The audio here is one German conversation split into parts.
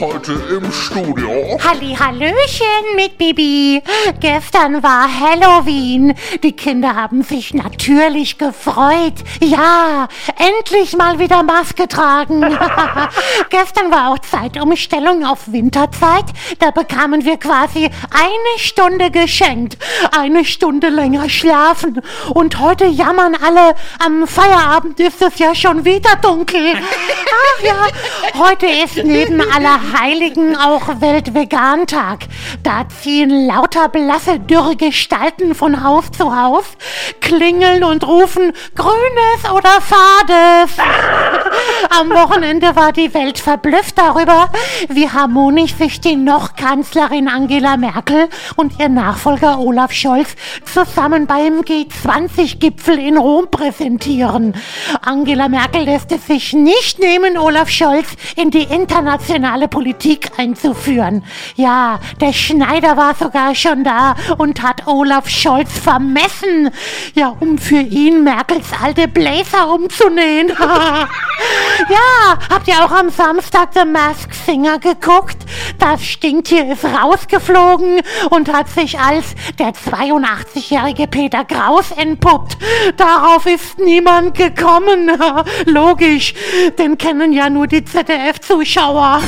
Heute im Studio. Halli, Hallöchen mit Bibi. Gestern war Halloween. Die Kinder haben sich natürlich gefreut. Ja, endlich mal wieder Maske tragen. Gestern war auch Zeitumstellung auf Winterzeit. Da bekamen wir quasi eine Stunde geschenkt. Eine Stunde länger schlafen. Und heute jammern alle, am Feierabend ist es ja schon wieder dunkel. Ach ja, heute ist neben aller Heiligen auch Weltvegan-Tag. Da ziehen lauter blasse, dürre Gestalten von Haus zu Haus, klingeln und rufen Grünes oder Fades. Am Wochenende war die Welt verblüfft darüber, wie harmonisch sich die noch Kanzlerin Angela Merkel und ihr Nachfolger Olaf Scholz zusammen beim G20-Gipfel in Rom präsentieren. Angela Merkel lässt es sich nicht nehmen, Olaf Scholz in die internationale Politik einzuführen. Ja, der Schneider war sogar schon da und hat Olaf Scholz vermessen. Ja, um für ihn Merkels alte Bläser umzunähen. ja, habt ihr auch am Samstag The Masked Singer geguckt? Das Stinktier ist rausgeflogen und hat sich als der 82-jährige Peter Kraus entpuppt. Darauf ist niemand gekommen. Logisch, den kennen ja nur die ZDF-Zuschauer.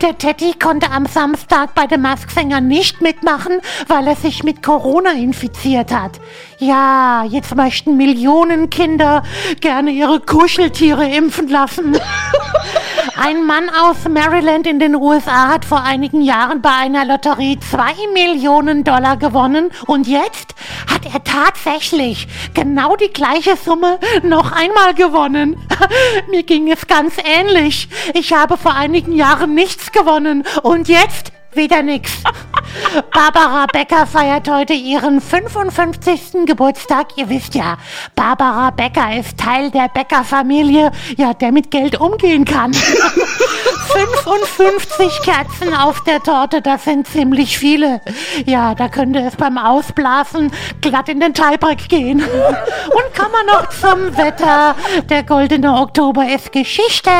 Der Teddy konnte am Samstag bei dem Masksänger nicht mitmachen, weil er sich mit Corona infiziert hat. Ja, jetzt möchten Millionen Kinder gerne ihre Kuscheltiere impfen lassen. Ein Mann aus Maryland in den USA hat vor einigen Jahren bei einer Lotterie zwei Millionen Dollar gewonnen und jetzt hat er tatsächlich genau die gleiche Summe noch einmal gewonnen. Mir ging es ganz ähnlich. Ich habe vor einigen Jahren nichts gewonnen und jetzt wieder nix. Barbara Becker feiert heute ihren 55. Geburtstag. Ihr wisst ja, Barbara Becker ist Teil der Becker-Familie, ja, der mit Geld umgehen kann. 55 Kerzen auf der Torte, das sind ziemlich viele. Ja, da könnte es beim Ausblasen glatt in den Teilbrett gehen. Und kommen wir noch zum Wetter. Der goldene Oktober ist Geschichte.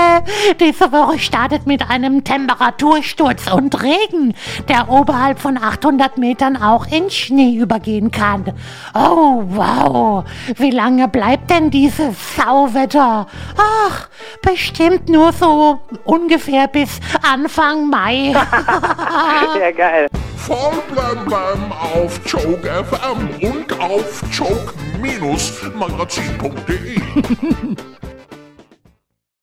Diese Woche startet mit einem Temperatursturz und Regen, der oberhalb von 800 Metern auch in Schnee übergehen kann. Oh, wow. Wie lange bleibt denn dieses Sauwetter? Ach, bestimmt nur so ungefähr bis Anfang Mai. ja, geil. Voll blem blem auf Joke FM und auf joke-magazin.de.